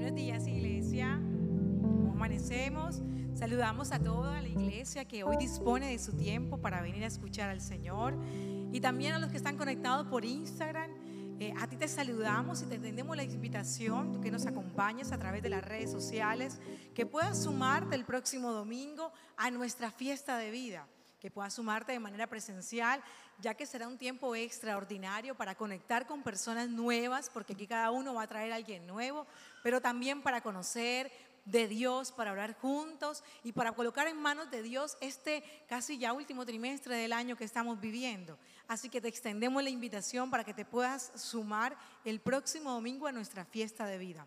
Buenos días, iglesia. ¿Cómo amanecemos? Saludamos a toda la iglesia que hoy dispone de su tiempo para venir a escuchar al Señor. Y también a los que están conectados por Instagram. Eh, a ti te saludamos y te tendemos la invitación, tú que nos acompañes a través de las redes sociales, que puedas sumarte el próximo domingo a nuestra fiesta de vida que puedas sumarte de manera presencial, ya que será un tiempo extraordinario para conectar con personas nuevas, porque aquí cada uno va a traer a alguien nuevo, pero también para conocer de Dios, para orar juntos y para colocar en manos de Dios este casi ya último trimestre del año que estamos viviendo. Así que te extendemos la invitación para que te puedas sumar el próximo domingo a nuestra fiesta de vida.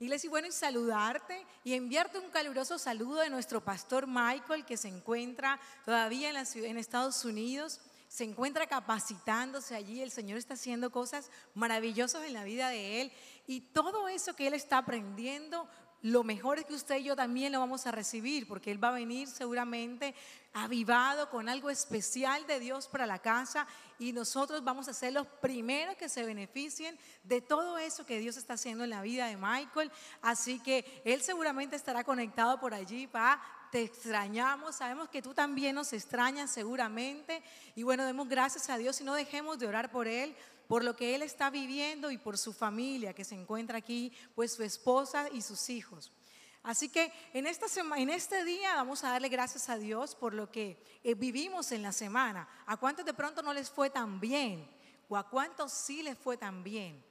Iglesia, bueno, y saludarte y enviarte un caluroso saludo de nuestro pastor Michael, que se encuentra todavía en Estados Unidos, se encuentra capacitándose allí, el Señor está haciendo cosas maravillosas en la vida de él, y todo eso que él está aprendiendo lo mejor es que usted y yo también lo vamos a recibir, porque Él va a venir seguramente avivado con algo especial de Dios para la casa y nosotros vamos a ser los primeros que se beneficien de todo eso que Dios está haciendo en la vida de Michael. Así que Él seguramente estará conectado por allí para te extrañamos, sabemos que tú también nos extrañas seguramente. Y bueno, demos gracias a Dios y no dejemos de orar por Él, por lo que Él está viviendo y por su familia que se encuentra aquí, pues su esposa y sus hijos. Así que en, esta en este día vamos a darle gracias a Dios por lo que eh, vivimos en la semana. ¿A cuántos de pronto no les fue tan bien? ¿O a cuántos sí les fue tan bien?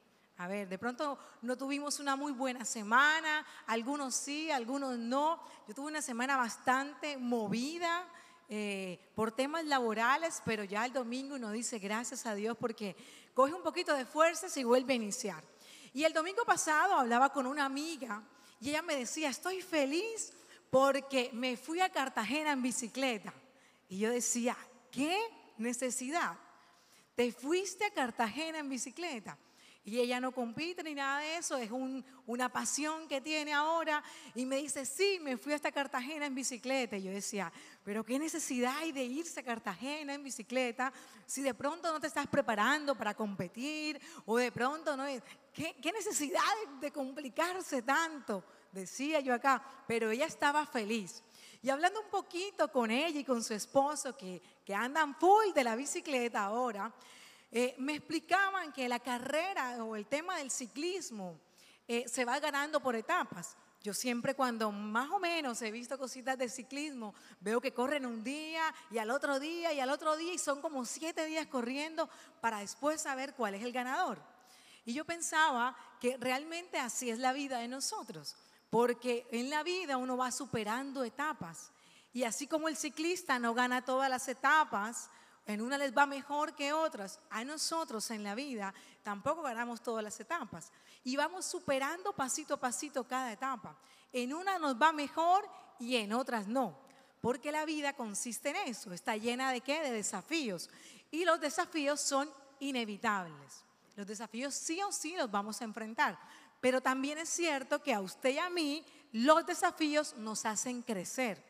A ver, de pronto no tuvimos una muy buena semana, algunos sí, algunos no. Yo tuve una semana bastante movida eh, por temas laborales, pero ya el domingo uno dice gracias a Dios porque coge un poquito de fuerzas y vuelve a iniciar. Y el domingo pasado hablaba con una amiga y ella me decía, estoy feliz porque me fui a Cartagena en bicicleta. Y yo decía, ¿qué necesidad? ¿Te fuiste a Cartagena en bicicleta? Y ella no compite ni nada de eso, es una pasión que tiene ahora. Y me dice, sí, me fui hasta Cartagena en bicicleta. Y yo decía, pero qué necesidad hay de irse a Cartagena en bicicleta si de pronto no te estás preparando para competir o de pronto no es... ¿Qué, necesidad de, complicarse tanto? Decía yo acá, pero ella estaba feliz. Y hablando un poquito con ella y con su esposo, que, que andan full de la bicicleta ahora, eh, me explicaban que la carrera o el tema del ciclismo eh, se va ganando por etapas. Yo siempre cuando más o menos he visto cositas de ciclismo, veo que corren un día y al otro día y al otro día y son como siete días corriendo para después saber cuál es el ganador. Y yo pensaba que realmente así es la vida de nosotros, porque en la vida uno va superando etapas. Y así como el ciclista no gana todas las etapas, en una les va mejor que otras. A nosotros en la vida tampoco ganamos todas las etapas. Y vamos superando pasito a pasito cada etapa. En una nos va mejor y en otras no. Porque la vida consiste en eso. Está llena de qué? De desafíos. Y los desafíos son inevitables. Los desafíos sí o sí los vamos a enfrentar. Pero también es cierto que a usted y a mí los desafíos nos hacen crecer.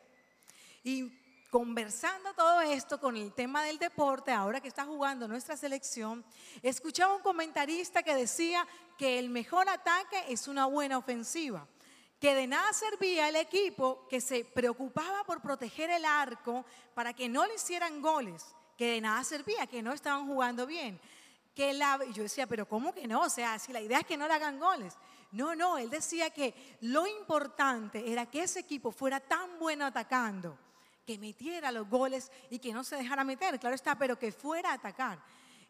Y conversando todo esto con el tema del deporte, ahora que está jugando nuestra selección, escuchaba un comentarista que decía que el mejor ataque es una buena ofensiva, que de nada servía el equipo que se preocupaba por proteger el arco para que no le hicieran goles, que de nada servía, que no estaban jugando bien. Que la, yo decía, pero ¿cómo que no? O sea, si la idea es que no le hagan goles. No, no, él decía que lo importante era que ese equipo fuera tan bueno atacando que metiera los goles y que no se dejara meter, claro está, pero que fuera a atacar.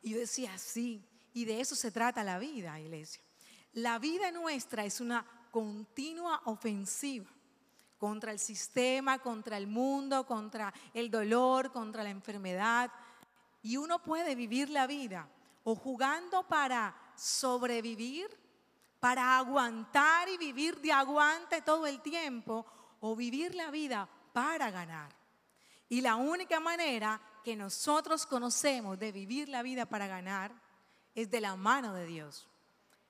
Y yo decía, sí, y de eso se trata la vida, iglesia. La vida nuestra es una continua ofensiva contra el sistema, contra el mundo, contra el dolor, contra la enfermedad. Y uno puede vivir la vida o jugando para sobrevivir, para aguantar y vivir de aguante todo el tiempo, o vivir la vida para ganar. Y la única manera que nosotros conocemos de vivir la vida para ganar es de la mano de Dios.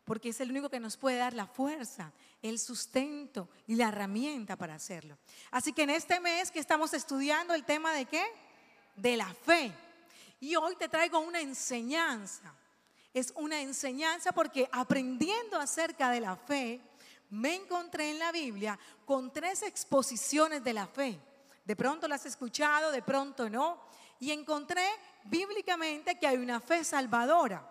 Porque es el único que nos puede dar la fuerza, el sustento y la herramienta para hacerlo. Así que en este mes que estamos estudiando el tema de qué? De la fe. Y hoy te traigo una enseñanza. Es una enseñanza porque aprendiendo acerca de la fe, me encontré en la Biblia con tres exposiciones de la fe. De pronto las he escuchado, de pronto no. Y encontré bíblicamente que hay una fe salvadora.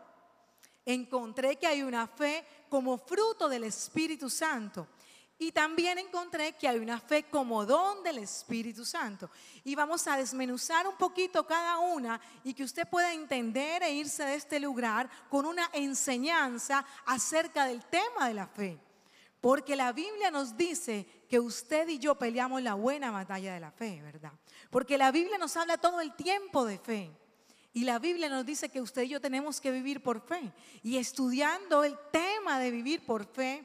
Encontré que hay una fe como fruto del Espíritu Santo. Y también encontré que hay una fe como don del Espíritu Santo. Y vamos a desmenuzar un poquito cada una y que usted pueda entender e irse de este lugar con una enseñanza acerca del tema de la fe. Porque la Biblia nos dice que usted y yo peleamos la buena batalla de la fe, ¿verdad? Porque la Biblia nos habla todo el tiempo de fe. Y la Biblia nos dice que usted y yo tenemos que vivir por fe. Y estudiando el tema de vivir por fe,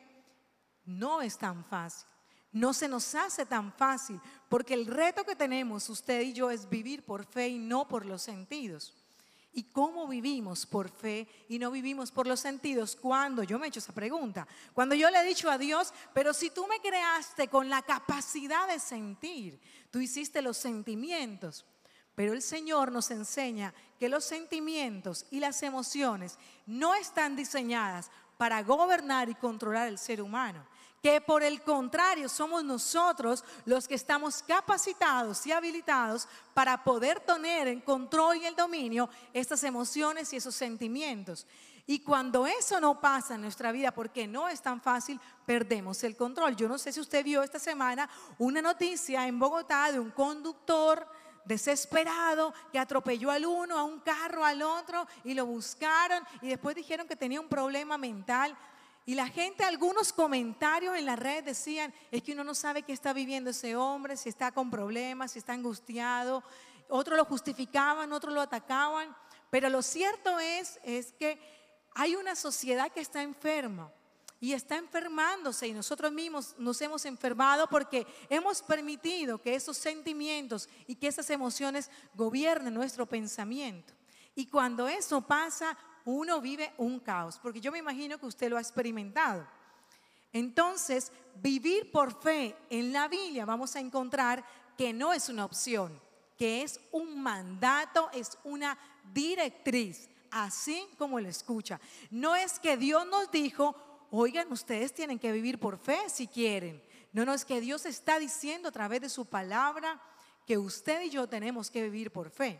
no es tan fácil. No se nos hace tan fácil, porque el reto que tenemos usted y yo es vivir por fe y no por los sentidos. ¿Y cómo vivimos por fe y no vivimos por los sentidos? Cuando yo me he hecho esa pregunta, cuando yo le he dicho a Dios, pero si tú me creaste con la capacidad de sentir, tú hiciste los sentimientos, pero el Señor nos enseña que los sentimientos y las emociones no están diseñadas para gobernar y controlar el ser humano que por el contrario somos nosotros los que estamos capacitados y habilitados para poder tener en control y el dominio estas emociones y esos sentimientos. Y cuando eso no pasa en nuestra vida, porque no es tan fácil, perdemos el control. Yo no sé si usted vio esta semana una noticia en Bogotá de un conductor desesperado que atropelló al uno, a un carro, al otro, y lo buscaron y después dijeron que tenía un problema mental. Y la gente, algunos comentarios en la red decían, es que uno no sabe qué está viviendo ese hombre, si está con problemas, si está angustiado. Otros lo justificaban, otros lo atacaban. Pero lo cierto es, es que hay una sociedad que está enferma y está enfermándose y nosotros mismos nos hemos enfermado porque hemos permitido que esos sentimientos y que esas emociones gobiernen nuestro pensamiento. Y cuando eso pasa, uno vive un caos, porque yo me imagino que usted lo ha experimentado. Entonces, vivir por fe en la Biblia vamos a encontrar que no es una opción, que es un mandato, es una directriz, así como lo escucha. No es que Dios nos dijo, oigan, ustedes tienen que vivir por fe si quieren. No, no es que Dios está diciendo a través de su palabra que usted y yo tenemos que vivir por fe.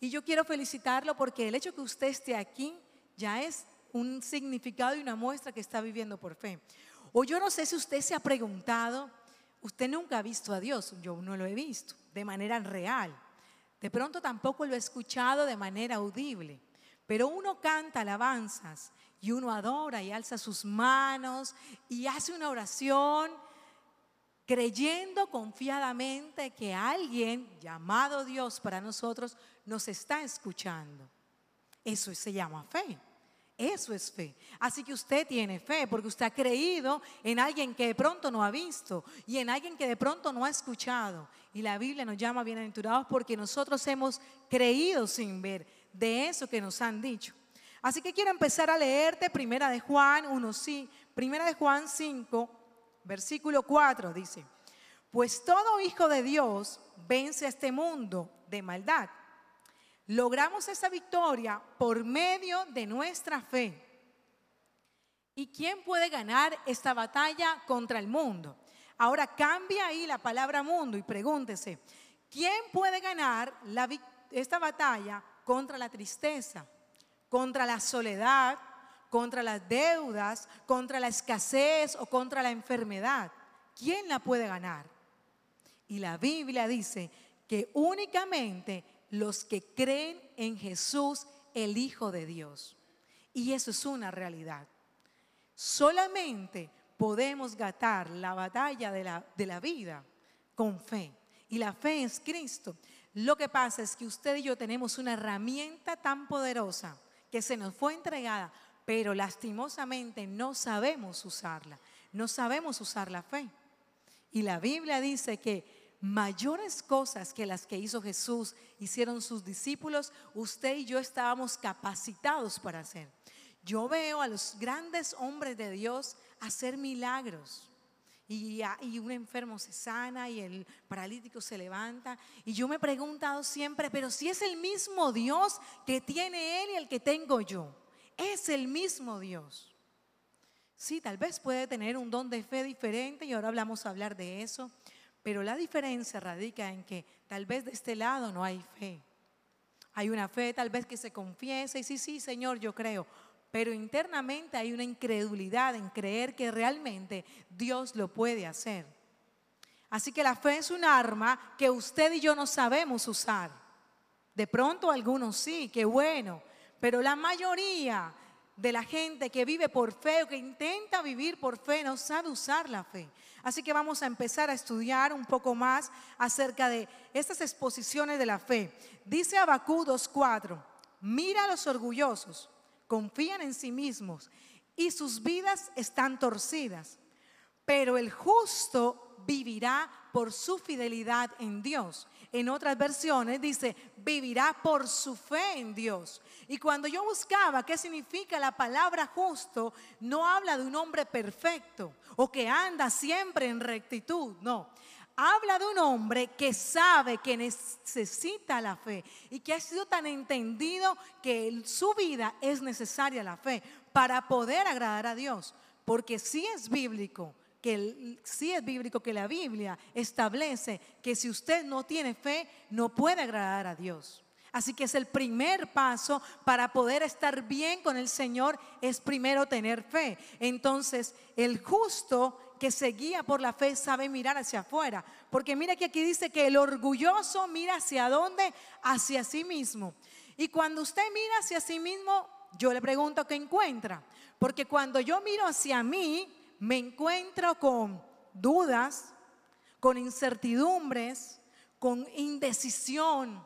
Y yo quiero felicitarlo porque el hecho que usted esté aquí ya es un significado y una muestra que está viviendo por fe. O yo no sé si usted se ha preguntado, usted nunca ha visto a Dios, yo no lo he visto de manera real. De pronto tampoco lo he escuchado de manera audible, pero uno canta alabanzas y uno adora y alza sus manos y hace una oración creyendo confiadamente que alguien llamado Dios para nosotros nos está escuchando. Eso se llama fe. Eso es fe. Así que usted tiene fe porque usted ha creído en alguien que de pronto no ha visto y en alguien que de pronto no ha escuchado. Y la Biblia nos llama bienaventurados porque nosotros hemos creído sin ver de eso que nos han dicho. Así que quiero empezar a leerte Primera de Juan 1, sí, Primera de Juan 5, Versículo 4 dice, pues todo hijo de Dios vence a este mundo de maldad. Logramos esa victoria por medio de nuestra fe. ¿Y quién puede ganar esta batalla contra el mundo? Ahora cambia ahí la palabra mundo y pregúntese, ¿quién puede ganar esta batalla contra la tristeza, contra la soledad, contra las deudas, contra la escasez o contra la enfermedad. ¿Quién la puede ganar? Y la Biblia dice que únicamente los que creen en Jesús, el Hijo de Dios. Y eso es una realidad. Solamente podemos gatar la batalla de la, de la vida con fe. Y la fe es Cristo. Lo que pasa es que usted y yo tenemos una herramienta tan poderosa que se nos fue entregada pero lastimosamente no sabemos usarla, no sabemos usar la fe. Y la Biblia dice que mayores cosas que las que hizo Jesús hicieron sus discípulos, usted y yo estábamos capacitados para hacer. Yo veo a los grandes hombres de Dios hacer milagros. Y, un enfermo se sana y el paralítico se levanta. Y yo me he preguntado siempre, pero si es el mismo Dios que tiene Él y el que tengo yo es el mismo Dios. Sí, tal vez puede tener un don de fe diferente y ahora hablamos a hablar de eso, pero la diferencia radica en que tal vez de este lado no hay fe. Hay una fe tal vez que se confiesa y sí, sí, Señor, yo creo, pero internamente hay una incredulidad en creer que realmente Dios lo puede hacer. Así que la fe es un arma que usted y yo no sabemos usar. De pronto algunos sí, qué bueno, pero la mayoría de la gente que vive por fe o que intenta vivir por fe no sabe usar la fe. Así que vamos a empezar a estudiar un poco más acerca de estas exposiciones de la fe. Dice Abacú 2.4, mira a los orgullosos confían en sí mismos y sus vidas están torcidas. Pero el justo vivirá por su fidelidad en Dios. En otras versiones dice, vivirá por su fe en Dios. Y cuando yo buscaba qué significa la palabra justo, no habla de un hombre perfecto o que anda siempre en rectitud, no habla de un hombre que sabe que necesita la fe y que ha sido tan entendido que en su vida es necesaria la fe para poder agradar a Dios. Porque sí es bíblico que sí es bíblico que la Biblia establece que si usted no tiene fe no puede agradar a Dios. Así que es el primer paso para poder estar bien con el Señor, es primero tener fe. Entonces, el justo que se guía por la fe sabe mirar hacia afuera. Porque mira que aquí dice que el orgulloso mira hacia dónde? Hacia sí mismo. Y cuando usted mira hacia sí mismo, yo le pregunto qué encuentra. Porque cuando yo miro hacia mí, me encuentro con dudas, con incertidumbres, con indecisión,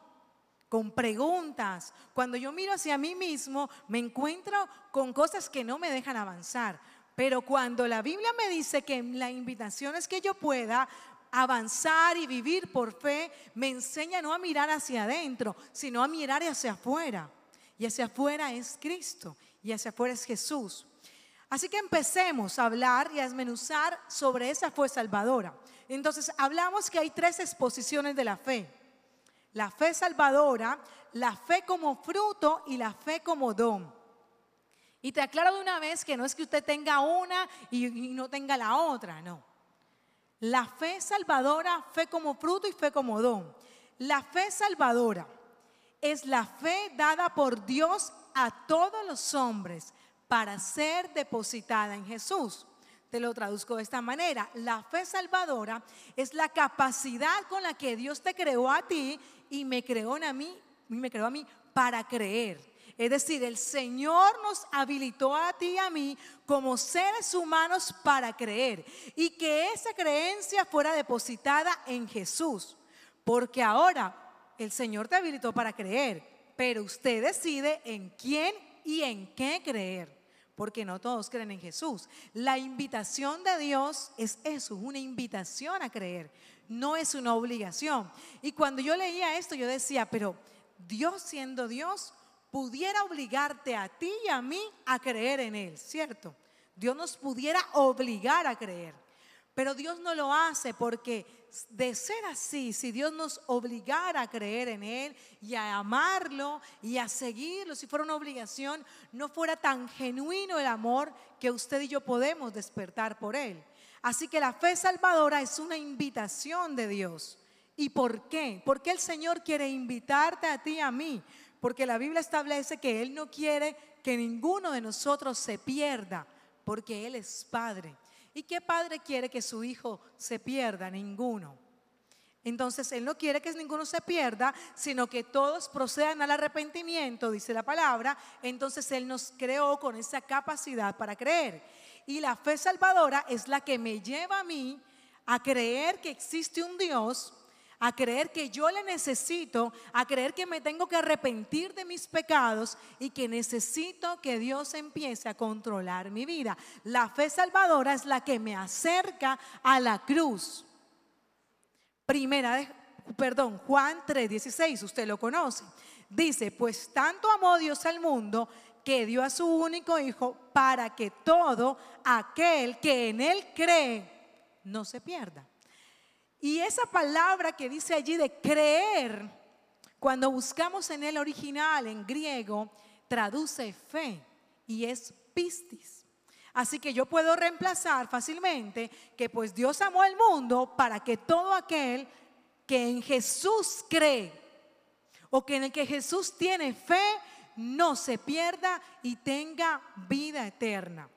con preguntas. Cuando yo miro hacia mí mismo, me encuentro con cosas que no me dejan avanzar. Pero cuando la Biblia me dice que la invitación es que yo pueda avanzar y vivir por fe, me enseña no a mirar hacia adentro, sino a mirar hacia afuera. Y hacia afuera es Cristo y hacia afuera es Jesús. Así que empecemos a hablar y a desmenuzar sobre esa fe salvadora. Entonces, hablamos que hay tres exposiciones de la fe. La fe salvadora, la fe como fruto y la fe como don. Y te aclaro de una vez que no es que usted tenga una y, no tenga la otra, no. La fe salvadora, fe como fruto y fe como don. La fe salvadora es la fe dada por Dios a todos los hombres para ser depositada en Jesús. Te lo traduzco de esta manera. La fe salvadora es la capacidad con la que Dios te creó a ti y me creó a mí, me creó a mí para creer. Es decir, el Señor nos habilitó a ti y a mí como seres humanos para creer y que esa creencia fuera depositada en Jesús. Porque ahora el Señor te habilitó para creer, pero usted decide en quién y en qué creer. Porque no todos creen en Jesús. La invitación de Dios es eso, una invitación a creer, no es una obligación. Y cuando yo leía esto, yo decía, pero Dios siendo Dios, pudiera obligarte a ti y a mí a creer en Él, ¿cierto? Dios nos pudiera obligar a creer. Pero Dios no lo hace porque de ser así, si Dios nos obligara a creer en Él y a amarlo y a seguirlo, si fuera una obligación, no fuera tan genuino el amor que usted y yo podemos despertar por Él. Así que la fe salvadora es una invitación de Dios. ¿Y por qué? Porque el Señor quiere invitarte a ti y a mí porque la Biblia establece que Él no quiere que ninguno de nosotros se pierda, porque Él es Padre. ¿Y qué padre quiere que su hijo se pierda? Ninguno. Entonces Él no quiere que ninguno se pierda, sino que todos procedan al arrepentimiento, dice la palabra. Entonces Él nos creó con esa capacidad para creer. Y la fe salvadora es la que me lleva a mí a creer que existe un Dios a creer que yo le necesito, a creer que me tengo que arrepentir de mis pecados y que necesito que Dios empiece a controlar mi vida. La fe salvadora es la que me acerca a la cruz. Primera de, perdón, Juan 3:16, usted lo conoce. Dice, pues tanto amó Dios al mundo que dio a su único hijo para que todo aquel que en él cree no se pierda y esa palabra que dice allí de creer, cuando buscamos en el original, en griego, traduce fe y es pistis. Así que yo puedo reemplazar fácilmente que pues Dios amó al mundo para que todo aquel que en Jesús cree o que en el que Jesús tiene fe no se pierda y tenga vida eterna.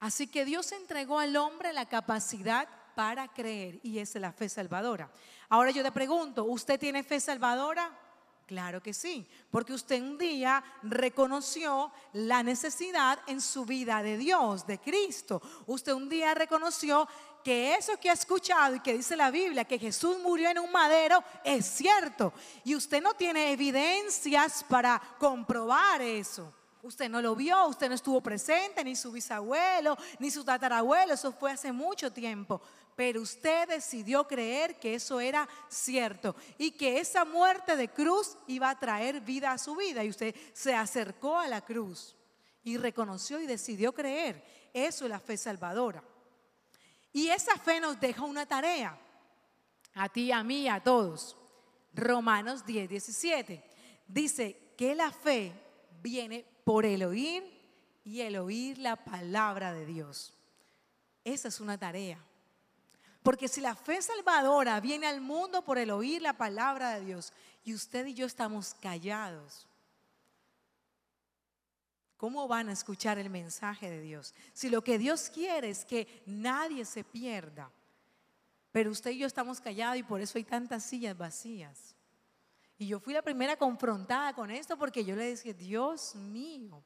Así que Dios entregó al hombre la capacidad para creer y es la fe salvadora. Ahora yo te pregunto, ¿usted tiene fe salvadora? Claro que sí, porque usted un día reconoció la necesidad en su vida de Dios, de Cristo. Usted un día reconoció que eso que ha escuchado y que dice la Biblia, que Jesús murió en un madero, es cierto. Y usted no tiene evidencias para comprobar eso. Usted no lo vio, usted no estuvo presente, ni su bisabuelo, ni su tatarabuelo, eso fue hace mucho tiempo pero usted decidió creer que eso era cierto y que esa muerte de cruz iba a traer vida a su vida y usted se acercó a la cruz y reconoció y decidió creer. Eso es la fe salvadora. Y esa fe nos deja una tarea, a ti, a mí, a todos. Romanos 10, 17. Dice que la fe viene por el oír y el oír la palabra de Dios. Esa es una tarea. Porque si la fe salvadora viene al mundo por el oír la palabra de Dios y usted y yo estamos callados, ¿cómo van a escuchar el mensaje de Dios? Si lo que Dios quiere es que nadie se pierda, pero usted y yo estamos callados y por eso hay tantas sillas vacías. Y yo fui la primera confrontada con esto porque yo le decía, Dios mío,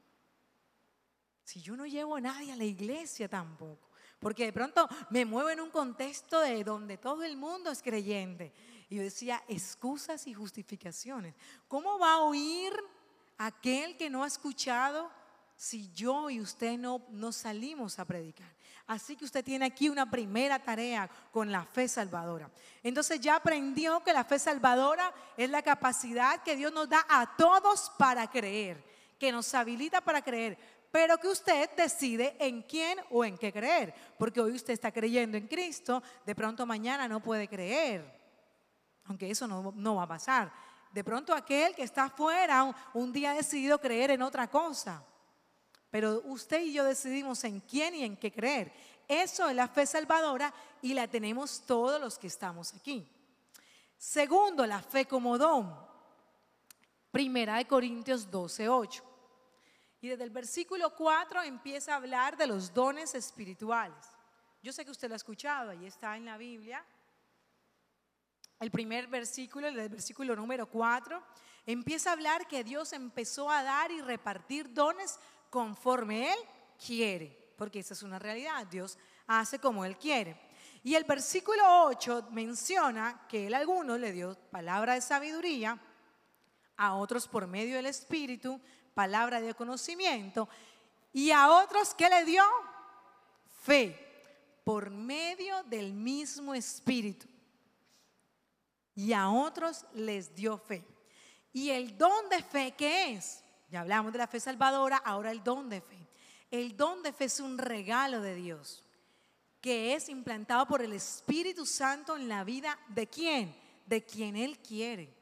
si yo no llevo a nadie a la iglesia tampoco. Porque de pronto me muevo en un contexto de donde todo el mundo es creyente. Y yo decía, excusas y justificaciones. ¿Cómo va a oír aquel que no ha escuchado si yo y usted no, no salimos a predicar? Así que usted tiene aquí una primera tarea con la fe salvadora. Entonces ya aprendió que la fe salvadora es la capacidad que Dios nos da a todos para creer, que nos habilita para creer pero que usted decide en quién o en qué creer. Porque hoy usted está creyendo en Cristo, de pronto mañana no puede creer. Aunque eso no, va a pasar. De pronto aquel que está afuera un, un día ha decidido creer en otra cosa. Pero usted y yo decidimos en quién y en qué creer. Eso es la fe salvadora y la tenemos todos los que estamos aquí. Segundo, la fe como don. Primera de Corintios 12, 8. Y desde el versículo 4 empieza a hablar de los dones espirituales. Yo sé que usted lo ha escuchado, ahí está en la Biblia. El primer versículo, el versículo número 4, empieza a hablar que Dios empezó a dar y repartir dones conforme Él quiere, porque esa es una realidad, Dios hace como Él quiere. Y el versículo 8 menciona que Él a algunos le dio palabra de sabiduría, a otros por medio del Espíritu, palabra de conocimiento, y a otros que le dio fe por medio del mismo Espíritu. Y a otros les dio fe. ¿Y el don de fe qué es? Ya hablamos de la fe salvadora, ahora el don de fe. El don de fe es un regalo de Dios que es implantado por el Espíritu Santo en la vida de quién? De quien Él quiere.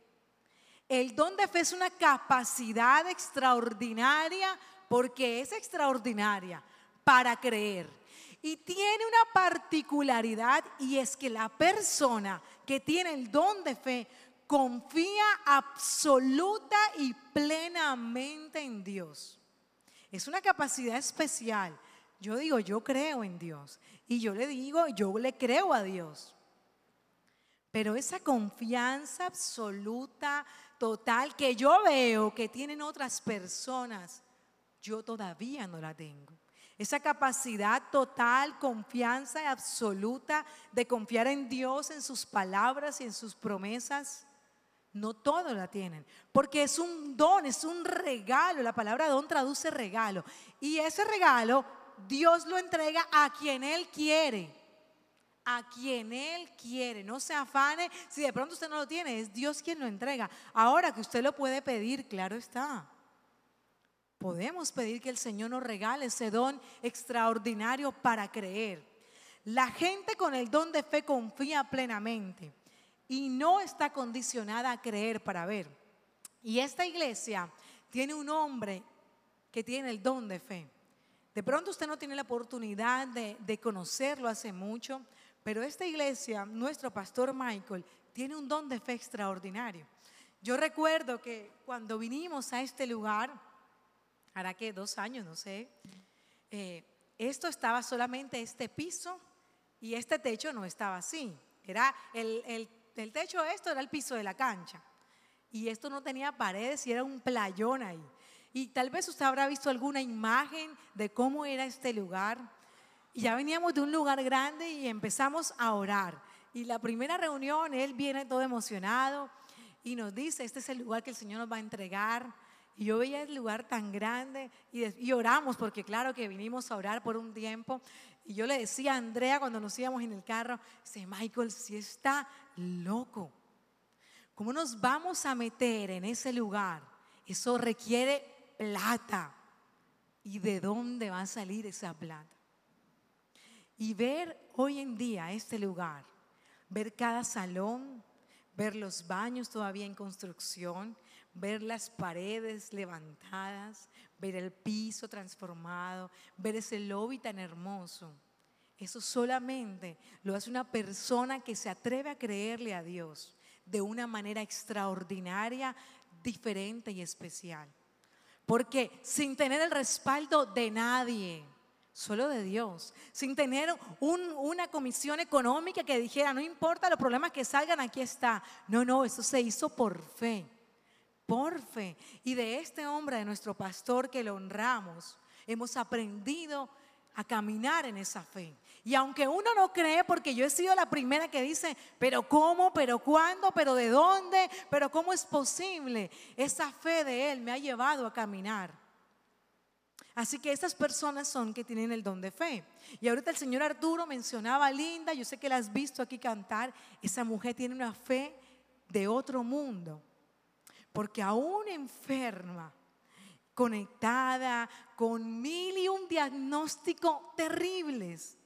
El don de fe es una capacidad extraordinaria porque es extraordinaria para creer. Y tiene una particularidad y es que la persona que tiene el don de fe confía absoluta y plenamente en Dios. Es una capacidad especial. Yo digo, yo creo en Dios. Y yo le digo, yo le creo a Dios. Pero esa confianza absoluta, total, que yo veo que tienen otras personas, yo todavía no la tengo. Esa capacidad total, confianza absoluta de confiar en Dios, en sus palabras y en sus promesas, no todos la tienen, porque es un don, es un regalo. La palabra don traduce regalo. Y ese regalo Dios lo entrega a quien Él quiere a quien Él quiere. No se afane si de pronto usted no lo tiene, es Dios quien lo entrega. Ahora que usted lo puede pedir, claro está. Podemos pedir que el Señor nos regale ese don extraordinario para creer. La gente con el don de fe confía plenamente y no está condicionada a creer para ver. Y esta iglesia tiene un hombre que tiene el don de fe. De pronto usted no tiene la oportunidad de, de conocerlo hace mucho, pero esta iglesia, nuestro pastor Michael, tiene un don de fe extraordinario. Yo recuerdo que cuando vinimos a este lugar, hará que dos años, no sé, eh, esto estaba solamente este piso y este techo no estaba así. Era el, el, el techo, esto era el piso de la cancha. Y esto no tenía paredes y era un playón ahí. Y tal vez usted habrá visto alguna imagen de cómo era este lugar. Y ya veníamos de un lugar grande y empezamos a orar. Y la primera reunión, él viene todo emocionado y nos dice, este es el lugar que el Señor nos va a entregar. Y yo veía el lugar tan grande y, oramos, porque claro que vinimos a orar por un tiempo. Y yo le decía a Andrea cuando nos íbamos en el carro, dice, Michael, si está loco. ¿Cómo nos vamos a meter en ese lugar? Eso requiere plata. ¿Y de dónde va a salir esa plata? Y ver hoy en día este lugar, ver cada salón, ver los baños todavía en construcción, ver las paredes levantadas, ver el piso transformado, ver ese lobby tan hermoso. Eso solamente lo hace una persona que se atreve a creerle a Dios de una manera extraordinaria, diferente y especial. Porque sin tener el respaldo de nadie, solo de Dios, sin tener una comisión económica que dijera, no importa los problemas que salgan, aquí está. No, no, eso se hizo por fe, por fe. Y de este hombre, de nuestro pastor que lo honramos, hemos aprendido a caminar en esa fe. Y aunque uno no cree, porque yo he sido la primera que dice, pero ¿cómo? ¿Pero cuándo? ¿Pero de dónde? ¿Pero cómo es posible? Esa fe de Él me ha llevado a caminar. Así que esas personas son que tienen el don de fe. Y ahorita el señor Arturo mencionaba a Linda, yo sé que la has visto aquí cantar, esa mujer tiene una fe de otro mundo. Porque aún enferma, conectada con mil y un diagnóstico terribles,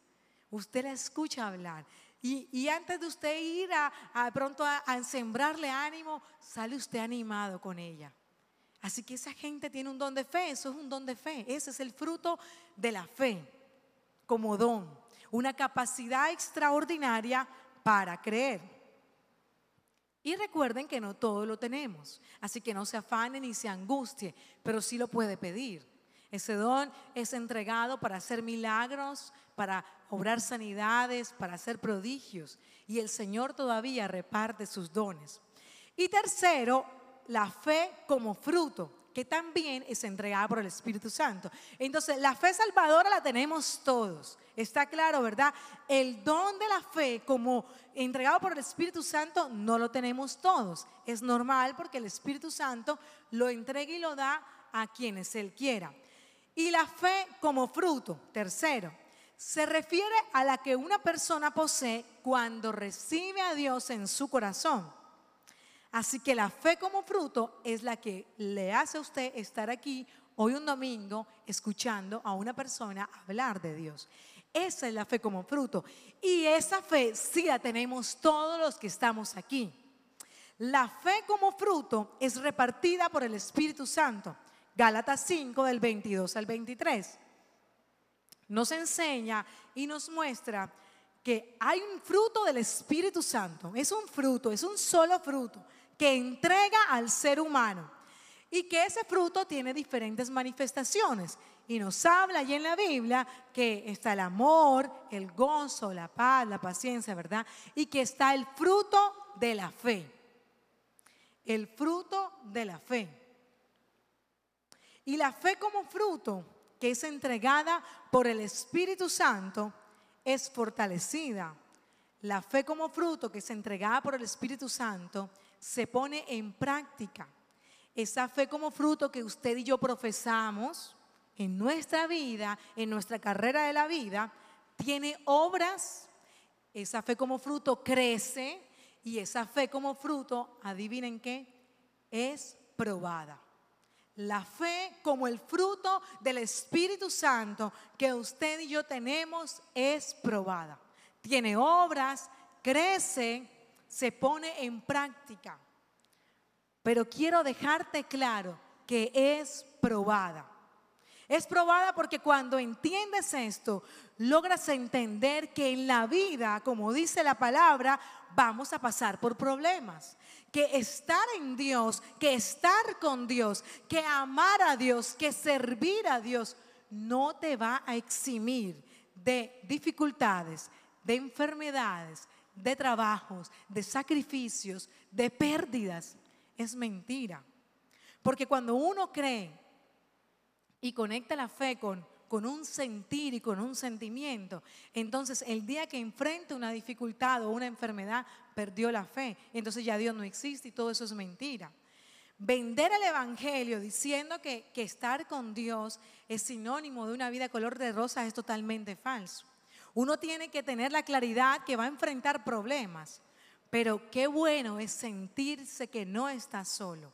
usted la escucha hablar. Y, antes de usted ir a, pronto a, a sembrarle ánimo, sale usted animado con ella. Así que esa gente tiene un don de fe, eso es un don de fe, ese es el fruto de la fe como don, una capacidad extraordinaria para creer. Y recuerden que no todo lo tenemos, así que no se afane ni se angustie, pero sí lo puede pedir. Ese don es entregado para hacer milagros, para obrar sanidades, para hacer prodigios. Y el Señor todavía reparte sus dones. Y tercero, la fe como fruto, que también es entregada por el Espíritu Santo. Entonces, la fe salvadora la tenemos todos. Está claro, ¿verdad? El don de la fe como entregado por el Espíritu Santo no lo tenemos todos. Es normal porque el Espíritu Santo lo entrega y lo da a quienes Él quiera. Y la fe como fruto, tercero, se refiere a la que una persona posee cuando recibe a Dios en su corazón. Así que la fe como fruto es la que le hace a usted estar aquí hoy un domingo escuchando a una persona hablar de Dios. Esa es la fe como fruto. Y esa fe sí la tenemos todos los que estamos aquí. La fe como fruto es repartida por el Espíritu Santo. Gálatas 5 del 22 al 23. Nos enseña y nos muestra que hay un fruto del Espíritu Santo. Es un fruto, es un solo fruto que entrega al ser humano. Y que ese fruto tiene diferentes manifestaciones. Y nos habla allí en la Biblia que está el amor, el gozo, la paz, la paciencia, ¿verdad? Y que está el fruto de la fe. El fruto de la fe. Y la fe como fruto, que es entregada por el Espíritu Santo, es fortalecida. La fe como fruto, que es entregada por el Espíritu Santo, se pone en práctica. Esa fe como fruto que usted y yo profesamos en nuestra vida, en nuestra carrera de la vida, tiene obras. Esa fe como fruto crece y esa fe como fruto, adivinen qué, es probada. La fe como el fruto del Espíritu Santo que usted y yo tenemos es probada. Tiene obras, crece, se pone en práctica. Pero quiero dejarte claro que es probada. Es probada porque cuando entiendes esto, logras entender que en la vida, como dice la palabra, vamos a pasar por problemas. Que estar en Dios, que estar con Dios, que amar a Dios, que servir a Dios, no te va a eximir de dificultades, de enfermedades, de trabajos, de sacrificios, de pérdidas. Es mentira. Porque cuando uno cree y conecta la fe con, con un sentir y con un sentimiento, entonces el día que enfrenta una dificultad o una enfermedad, perdió la fe. Entonces ya Dios no existe y todo eso es mentira. Vender el Evangelio diciendo que, que estar con Dios es sinónimo de una vida color de rosa es totalmente falso. Uno tiene que tener la claridad que va a enfrentar problemas, pero qué bueno es sentirse que no está solo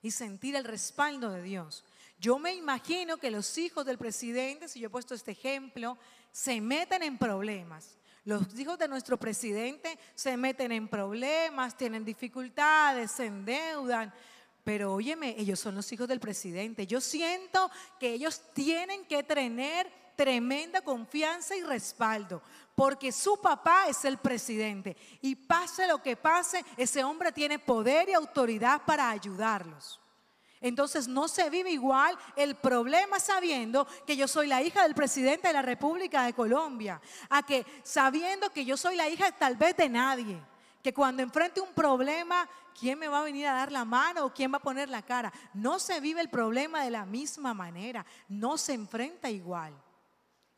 y sentir el respaldo de Dios. Yo me imagino que los hijos del presidente, si yo he puesto este ejemplo, se meten en problemas. Los hijos de nuestro presidente se meten en problemas, tienen dificultades, se endeudan. Pero óyeme, ellos son los hijos del presidente. Yo siento que ellos tienen que tener tremenda confianza y respaldo, porque su papá es el presidente. Y pase lo que pase, ese hombre tiene poder y autoridad para ayudarlos. Entonces no se vive igual el problema sabiendo que yo soy la hija del presidente de la República de Colombia, a que sabiendo que yo soy la hija tal vez de nadie, que cuando enfrente un problema, ¿quién me va a venir a dar la mano o quién va a poner la cara? No se vive el problema de la misma manera, no se enfrenta igual.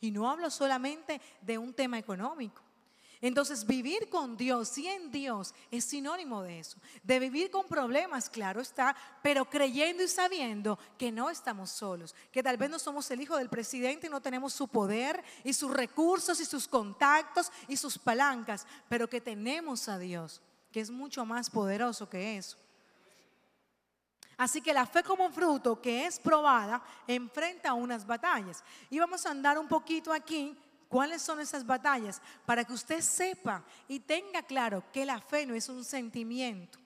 Y no hablo solamente de un tema económico. Entonces vivir con Dios y en Dios es sinónimo de eso. De vivir con problemas, claro está, pero creyendo y sabiendo que no estamos solos, que tal vez no somos el hijo del presidente y no tenemos su poder y sus recursos y sus contactos y sus palancas, pero que tenemos a Dios, que es mucho más poderoso que eso. Así que la fe como fruto que es probada enfrenta unas batallas. Y vamos a andar un poquito aquí ¿Cuáles son esas batallas? Para que usted sepa y tenga claro que la fe no es un sentimiento,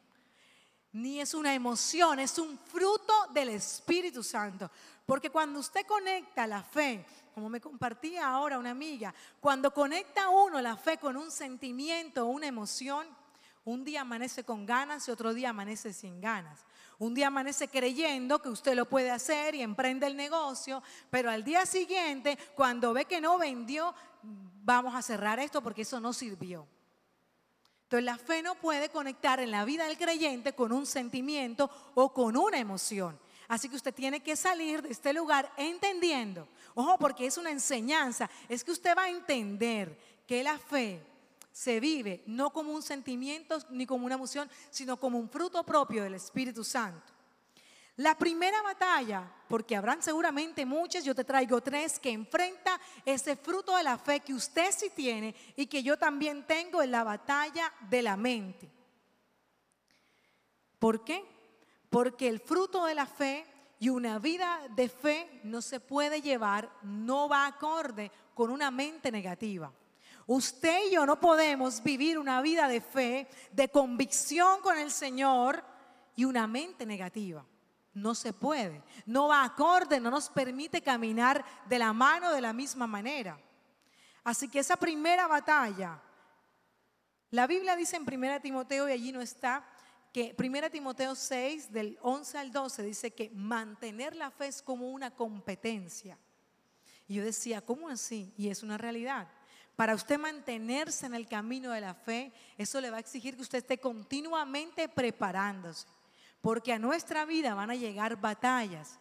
ni es una emoción, es un fruto del Espíritu Santo. Porque cuando usted conecta la fe, como me compartía ahora una amiga, cuando conecta uno la fe con un sentimiento una emoción, un día amanece con ganas y otro día amanece sin ganas. Un día amanece creyendo que usted lo puede hacer y emprende el negocio, pero al día siguiente, cuando ve que no vendió, vamos a cerrar esto porque eso no sirvió. Entonces la fe no puede conectar en la vida del creyente con un sentimiento o con una emoción. Así que usted tiene que salir de este lugar entendiendo. Ojo, porque es una enseñanza. Es que usted va a entender que la fe se vive no como un sentimiento ni como una emoción, sino como un fruto propio del Espíritu Santo. La primera batalla, porque habrán seguramente muchas, yo te traigo tres, que enfrenta ese fruto de la fe que usted sí tiene y que yo también tengo en la batalla de la mente. ¿Por qué? Porque el fruto de la fe y una vida de fe no se puede llevar, no va acorde con una mente negativa. Usted y yo no podemos vivir una vida de fe, de convicción con el Señor y una mente negativa. No se puede. No va acorde, no nos permite caminar de la mano de la misma manera. Así que esa primera batalla, la Biblia dice en 1 Timoteo, y allí no está, que 1 Timoteo 6, del 11 al 12, dice que mantener la fe es como una competencia. Y yo decía, ¿cómo así? Y es una realidad. Para usted mantenerse en el camino de la fe, eso le va a exigir que usted esté continuamente preparándose, porque a nuestra vida van a llegar batallas.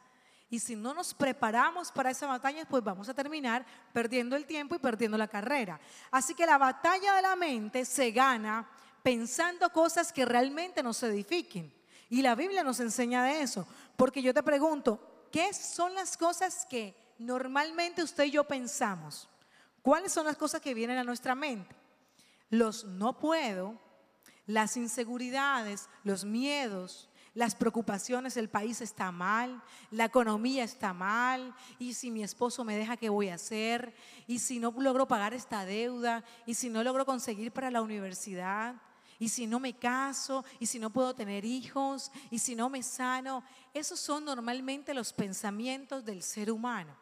Y si no nos preparamos para esas batallas, pues vamos a terminar perdiendo el tiempo y perdiendo la carrera. Así que la batalla de la mente se gana pensando cosas que realmente nos edifiquen. Y la Biblia nos enseña de eso. Porque yo te pregunto, ¿qué son las cosas que normalmente usted y yo pensamos? ¿Cuáles son las cosas que vienen a nuestra mente? Los no puedo, las inseguridades, los miedos, las preocupaciones, el país está mal, la economía está mal, y si mi esposo me deja, ¿qué voy a hacer? Y si no logro pagar esta deuda, y si no logro conseguir para la universidad, y si no me caso, y si no puedo tener hijos, y si no me sano. Esos son normalmente los pensamientos del ser humano.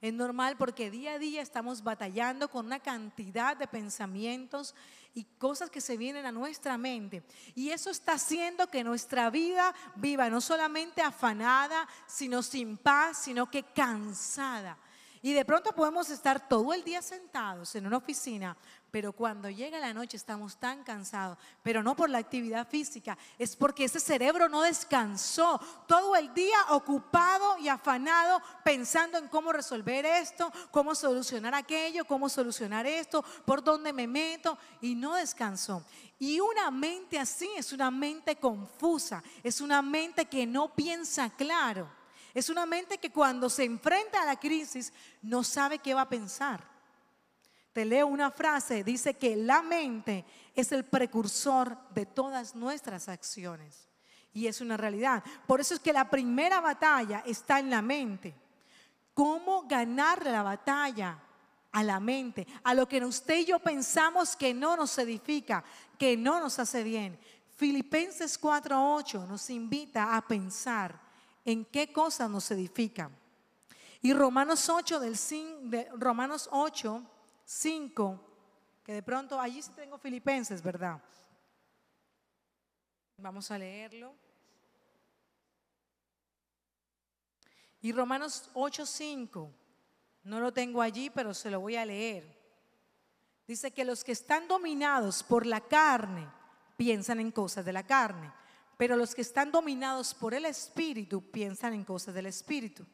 Es normal porque día a día estamos batallando con una cantidad de pensamientos y cosas que se vienen a nuestra mente. Y eso está haciendo que nuestra vida viva no solamente afanada, sino sin paz, sino que cansada. Y de pronto podemos estar todo el día sentados en una oficina, pero cuando llega la noche estamos tan cansados, pero no por la actividad física, es porque ese cerebro no descansó todo el día ocupado y afanado pensando en cómo resolver esto, cómo solucionar aquello, cómo solucionar esto, por dónde me meto y no descansó. Y una mente así es una mente confusa, es una mente que no piensa claro. Es una mente que cuando se enfrenta a la crisis no sabe qué va a pensar. Leo una frase, dice que la mente es el precursor de todas nuestras acciones. Y es una realidad. Por eso es que la primera batalla está en la mente. ¿Cómo ganar la batalla? A la mente, a lo que usted y yo pensamos que no nos edifica, que no nos hace bien. Filipenses 4:8 nos invita a pensar en qué cosas nos edifican. Y Romanos 8, del, de Romanos 8, 5, que de pronto allí sí tengo filipenses, ¿verdad? Vamos a leerlo. Y Romanos 8, 5, no lo tengo allí, pero se lo voy a leer. Dice que los que están dominados por la carne piensan en cosas de la carne pero los que están dominados por el Espíritu piensan en cosas del Espíritu.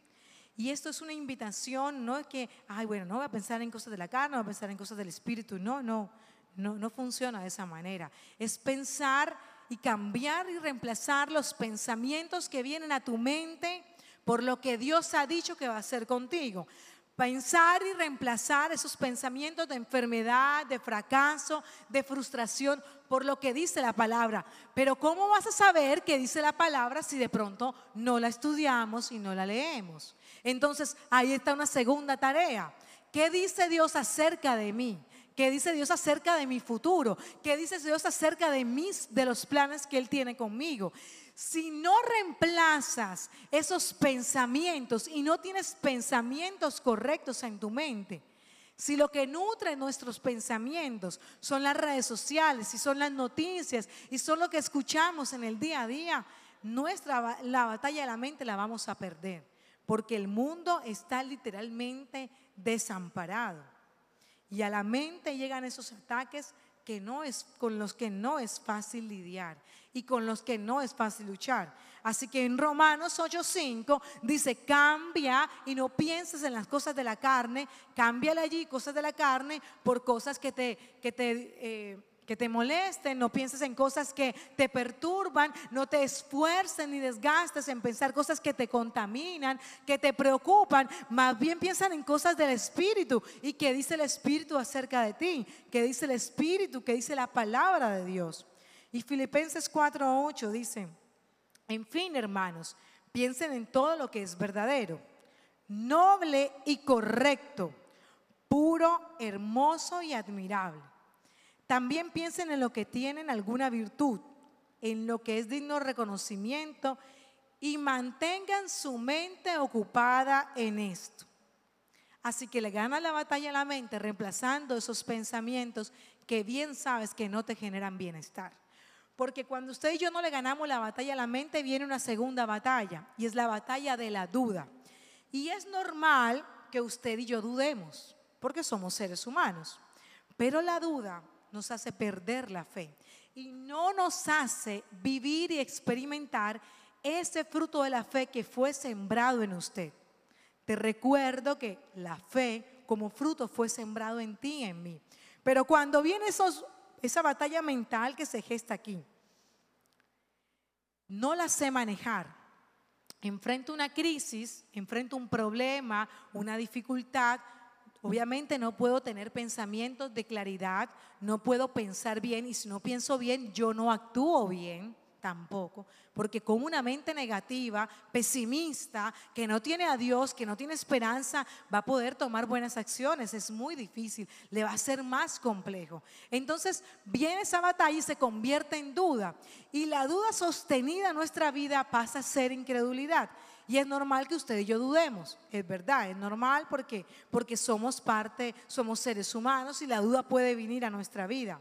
Y esto es una invitación, no es que, ay, bueno, no voy a pensar en cosas de la carne, voy a pensar en cosas del Espíritu. No, no, no, no funciona de esa manera. Es pensar y cambiar y reemplazar los pensamientos que vienen a tu mente por lo que Dios ha dicho que va a hacer contigo. Pensar y reemplazar esos pensamientos de enfermedad, de fracaso, de frustración por lo que dice la palabra. Pero ¿cómo vas a saber qué dice la palabra si de pronto no la estudiamos y no la leemos? Entonces ahí está una segunda tarea. ¿Qué dice Dios acerca de mí? ¿Qué dice Dios acerca de mi futuro? ¿Qué dice Dios acerca de mis de los planes que él tiene conmigo? Si no reemplazas esos pensamientos y no tienes pensamientos correctos en tu mente, si lo que nutre nuestros pensamientos son las redes sociales, y son las noticias y son lo que escuchamos en el día a día, nuestra la batalla de la mente la vamos a perder, porque el mundo está literalmente desamparado. Y a la mente llegan esos ataques que no es, con los que no es fácil lidiar y con los que no es fácil luchar. Así que en Romanos 8:5 dice, cambia y no pienses en las cosas de la carne, cámbiale allí cosas de la carne por cosas que te, que te eh, que te molesten, no pienses en cosas que te perturban, no te esfuerces ni desgastes en pensar cosas que te contaminan, que te preocupan, más bien piensan en cosas del Espíritu. Y que dice el Espíritu acerca de ti, que dice el Espíritu, que dice la palabra de Dios. Y Filipenses 4:8 dice, en fin, hermanos, piensen en todo lo que es verdadero, noble y correcto, puro, hermoso y admirable también piensen en lo que tienen alguna virtud, en lo que es digno reconocimiento y mantengan su mente ocupada en esto. Así que le gana la batalla a la mente reemplazando esos pensamientos que bien sabes que no te generan bienestar. Porque cuando usted y yo no le ganamos la batalla a la mente, viene una segunda batalla y es la batalla de la duda. Y es normal que usted y yo dudemos, porque somos seres humanos. Pero la duda nos hace perder la fe y no nos hace vivir y experimentar ese fruto de la fe que fue sembrado en usted. Te recuerdo que la fe como fruto fue sembrado en ti y en mí. Pero cuando viene esa batalla mental que se gesta aquí, no la sé manejar. Enfrento una crisis, enfrento un problema, una dificultad, Obviamente no puedo tener pensamientos de claridad, no puedo pensar bien y si no pienso bien, yo no actúo bien tampoco, porque con una mente negativa, pesimista, que no tiene a Dios, que no tiene esperanza, va a poder tomar buenas acciones. Es muy difícil, le va a ser más complejo. Entonces viene esa batalla y se convierte en duda. Y la duda sostenida en nuestra vida pasa a ser incredulidad. Y es normal que usted y yo dudemos, es verdad, es normal porque, porque somos parte, somos seres humanos y la duda puede venir a nuestra vida.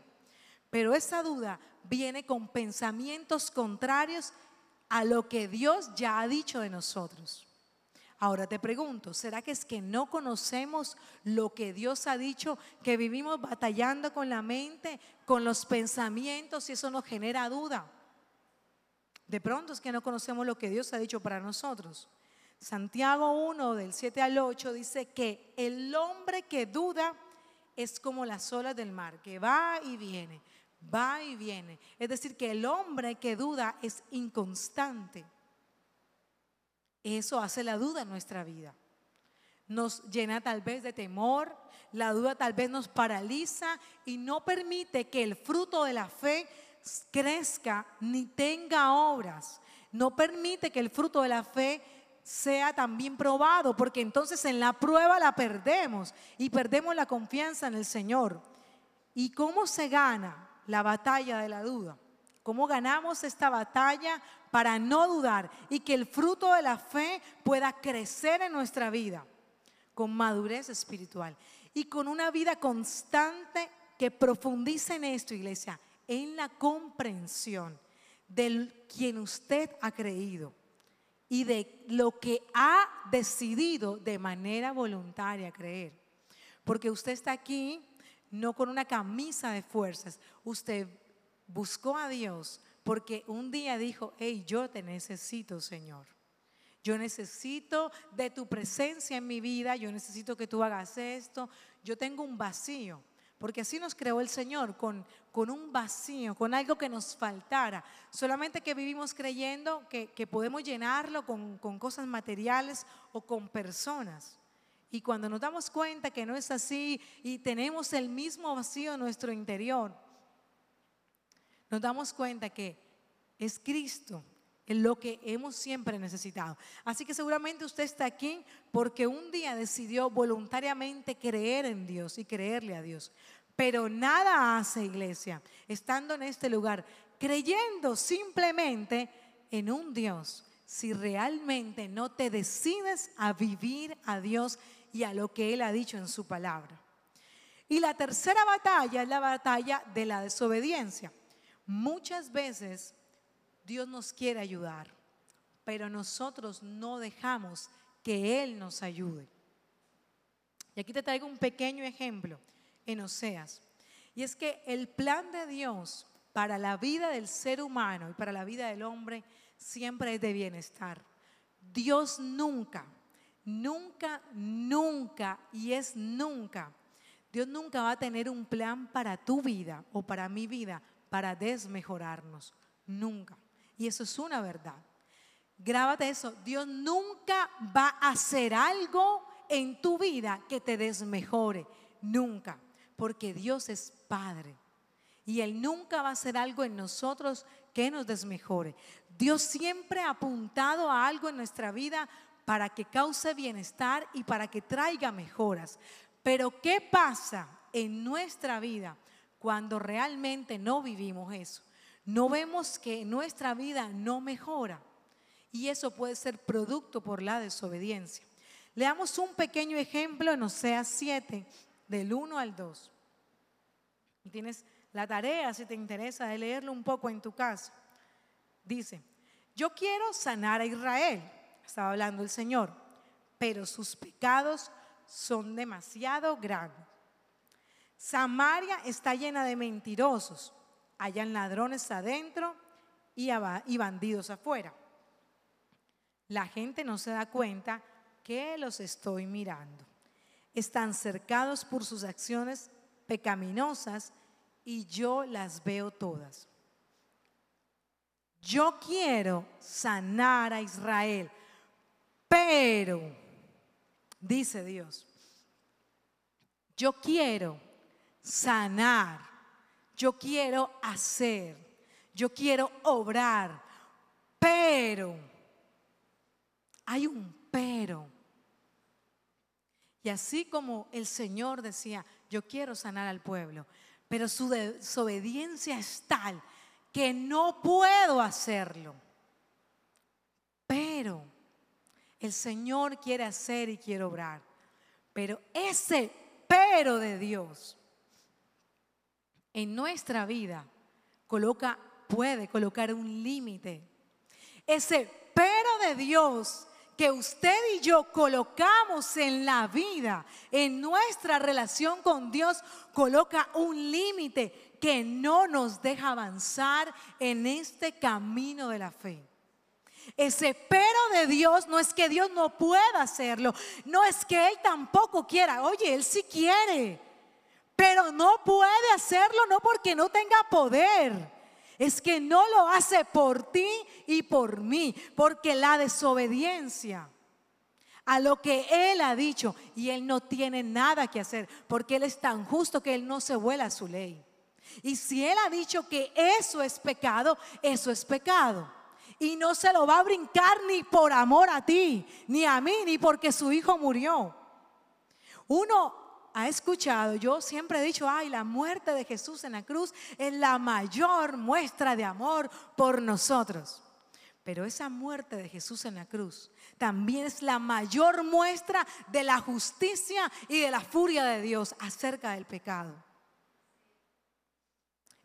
Pero esa duda viene con pensamientos contrarios a lo que Dios ya ha dicho de nosotros. Ahora te pregunto, ¿será que es que no conocemos lo que Dios ha dicho, que vivimos batallando con la mente, con los pensamientos y eso nos genera duda? De pronto es que no conocemos lo que Dios ha dicho para nosotros. Santiago 1 del 7 al 8 dice que el hombre que duda es como las olas del mar, que va y viene va y viene. Es decir, que el hombre que duda es inconstante. Eso hace la duda en nuestra vida. Nos llena tal vez de temor, la duda tal vez nos paraliza y no permite que el fruto de la fe crezca ni tenga obras. No permite que el fruto de la fe sea también probado, porque entonces en la prueba la perdemos y perdemos la confianza en el Señor. ¿Y cómo se gana? la batalla de la duda. ¿Cómo ganamos esta batalla para no dudar y que el fruto de la fe pueda crecer en nuestra vida con madurez espiritual y con una vida constante que profundice en esto, iglesia, en la comprensión de quien usted ha creído y de lo que ha decidido de manera voluntaria creer. Porque usted está aquí no con una camisa de fuerzas. Usted buscó a Dios porque un día dijo, hey, yo te necesito, Señor. Yo necesito de tu presencia en mi vida, yo necesito que tú hagas esto. Yo tengo un vacío, porque así nos creó el Señor, con, con un vacío, con algo que nos faltara. Solamente que vivimos creyendo que, que podemos llenarlo con, con cosas materiales o con personas. Y cuando nos damos cuenta que no es así y tenemos el mismo vacío en nuestro interior, nos damos cuenta que es Cristo en lo que hemos siempre necesitado. Así que seguramente usted está aquí porque un día decidió voluntariamente creer en Dios y creerle a Dios. Pero nada hace iglesia estando en este lugar creyendo simplemente en un Dios si realmente no te decides a vivir a Dios y a lo que Él ha dicho en su palabra. Y la tercera batalla es la batalla de la desobediencia. Muchas veces Dios nos quiere ayudar, pero nosotros no dejamos que Él nos ayude. Y aquí te traigo un pequeño ejemplo en Oseas. Y es que el plan de Dios para la vida del ser humano y para la vida del hombre siempre es de bienestar. Dios nunca Nunca, nunca, y es nunca. Dios nunca va a tener un plan para tu vida o para mi vida para desmejorarnos. Nunca. Y eso es una verdad. Grábate eso. Dios nunca va a hacer algo en tu vida que te desmejore. Nunca. Porque Dios es Padre. Y Él nunca va a hacer algo en nosotros que nos desmejore. Dios siempre ha apuntado a algo en nuestra vida para que cause bienestar y para que traiga mejoras. Pero ¿qué pasa en nuestra vida cuando realmente no vivimos eso? No vemos que nuestra vida no mejora. Y eso puede ser producto por la desobediencia. Leamos un pequeño ejemplo en Oseas 7, del 1 al 2. Y tienes la tarea, si te interesa, de leerlo un poco en tu casa. Dice, yo quiero sanar a Israel estaba hablando el Señor, pero sus pecados son demasiado grandes. Samaria está llena de mentirosos, hayan ladrones adentro y, y bandidos afuera. La gente no se da cuenta que los estoy mirando. Están cercados por sus acciones pecaminosas y yo las veo todas. Yo quiero sanar a Israel pero, dice Dios, yo quiero sanar, yo quiero hacer, yo quiero obrar, pero, hay un pero. Y así como el Señor decía, yo quiero sanar al pueblo, pero su desobediencia es tal que no puedo hacerlo. Pero el Señor quiere hacer y quiere obrar. Pero ese pero de Dios en nuestra vida coloca, puede colocar un límite. Ese pero de Dios que usted y yo colocamos en la vida, en nuestra relación con Dios, coloca un límite que no nos deja avanzar en este camino de la fe. Ese pero de Dios no es que Dios no pueda hacerlo, no es que Él tampoco quiera, oye, Él sí quiere, pero no puede hacerlo no porque no tenga poder, es que no lo hace por ti y por mí, porque la desobediencia a lo que Él ha dicho y Él no tiene nada que hacer, porque Él es tan justo que Él no se vuela a su ley. Y si Él ha dicho que eso es pecado, eso es pecado. Y no se lo va a brincar ni por amor a ti, ni a mí, ni porque su hijo murió. Uno ha escuchado, yo siempre he dicho, ay, la muerte de Jesús en la cruz es la mayor muestra de amor por nosotros. Pero esa muerte de Jesús en la cruz también es la mayor muestra de la justicia y de la furia de Dios acerca del pecado.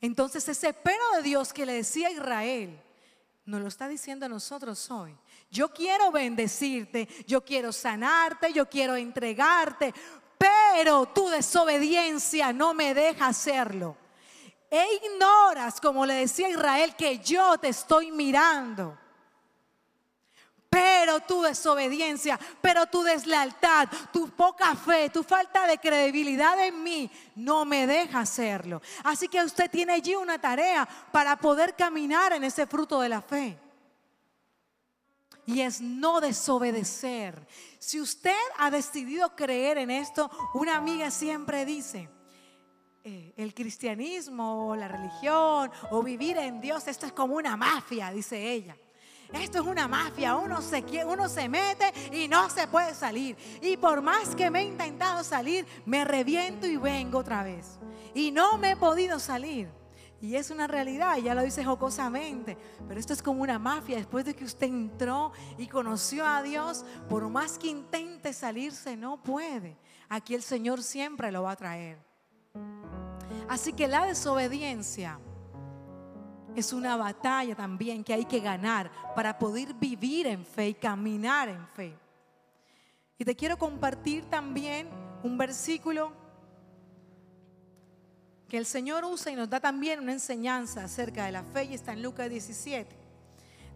Entonces ese pero de Dios que le decía a Israel, nos lo está diciendo a nosotros hoy. Yo quiero bendecirte, yo quiero sanarte, yo quiero entregarte, pero tu desobediencia no me deja hacerlo. E ignoras, como le decía Israel, que yo te estoy mirando. Pero tu desobediencia, pero tu deslealtad, tu poca fe, tu falta de credibilidad en mí no me deja hacerlo. Así que usted tiene allí una tarea para poder caminar en ese fruto de la fe y es no desobedecer. Si usted ha decidido creer en esto, una amiga siempre dice, eh, el cristianismo o la religión o vivir en Dios, esto es como una mafia, dice ella. Esto es una mafia, uno se, uno se mete y no se puede salir. Y por más que me he intentado salir, me reviento y vengo otra vez. Y no me he podido salir. Y es una realidad, ya lo dice jocosamente, pero esto es como una mafia. Después de que usted entró y conoció a Dios, por más que intente salirse, no puede. Aquí el Señor siempre lo va a traer. Así que la desobediencia es una batalla también que hay que ganar para poder vivir en fe y caminar en fe. Y te quiero compartir también un versículo que el Señor usa y nos da también una enseñanza acerca de la fe y está en Lucas 17.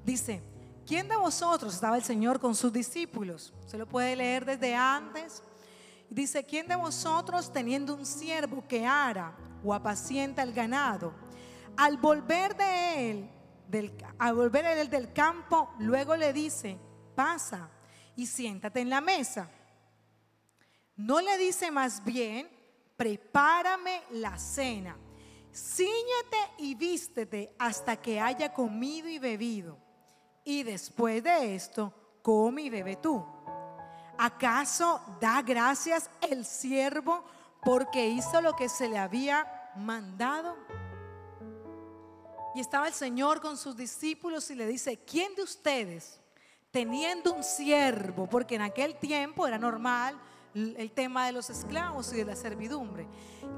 Dice, ¿quién de vosotros estaba el Señor con sus discípulos? Se lo puede leer desde antes. Dice, ¿quién de vosotros teniendo un siervo que ara o apacienta el ganado, al volver de él, al volver él del campo, luego le dice, pasa y siéntate en la mesa? No le dice más bien, prepárame la cena. Cíñete y vístete hasta que haya comido y bebido. Y después de esto, come y bebe tú. ¿Acaso da gracias el siervo porque hizo lo que se le había mandado? Y estaba el Señor con sus discípulos y le dice, ¿quién de ustedes, teniendo un siervo, porque en aquel tiempo era normal, el tema de los esclavos y de la servidumbre.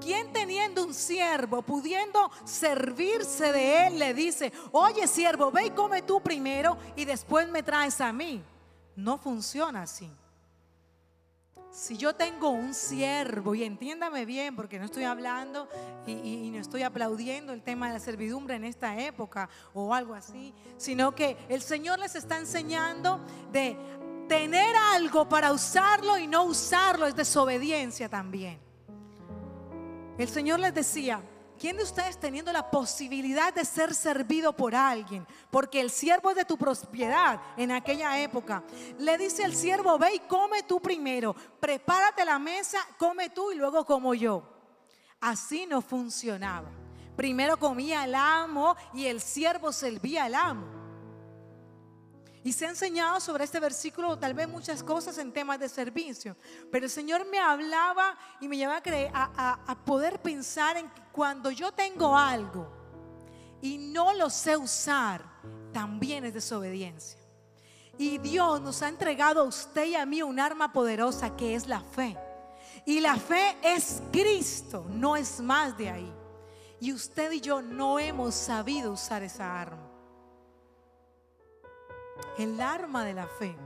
¿Quién teniendo un siervo, pudiendo servirse de él, le dice, oye siervo, ve y come tú primero y después me traes a mí? No funciona así. Si yo tengo un siervo, y entiéndame bien, porque no estoy hablando y, y, no estoy aplaudiendo el tema de la servidumbre en esta época o algo así, sino que el Señor les está enseñando de tener algo para usarlo y no usarlo es desobediencia también. El Señor les decía, ¿quién de ustedes teniendo la posibilidad de ser servido por alguien? Porque el siervo es de tu propiedad en aquella época. Le dice el siervo, ve y come tú primero, prepárate la mesa, come tú y luego como yo. Así no funcionaba. Primero comía el amo y el siervo servía al amo. Y se ha enseñado sobre este versículo tal vez muchas cosas en temas de servicio. Pero el Señor me hablaba y me llevaba a, a poder pensar en que cuando yo tengo algo y no lo sé usar, también es desobediencia. Y Dios nos ha entregado a usted y a mí un arma poderosa que es la fe. Y la fe es Cristo, no es más de ahí. Y usted y yo no hemos sabido usar esa arma. El arma de la fe.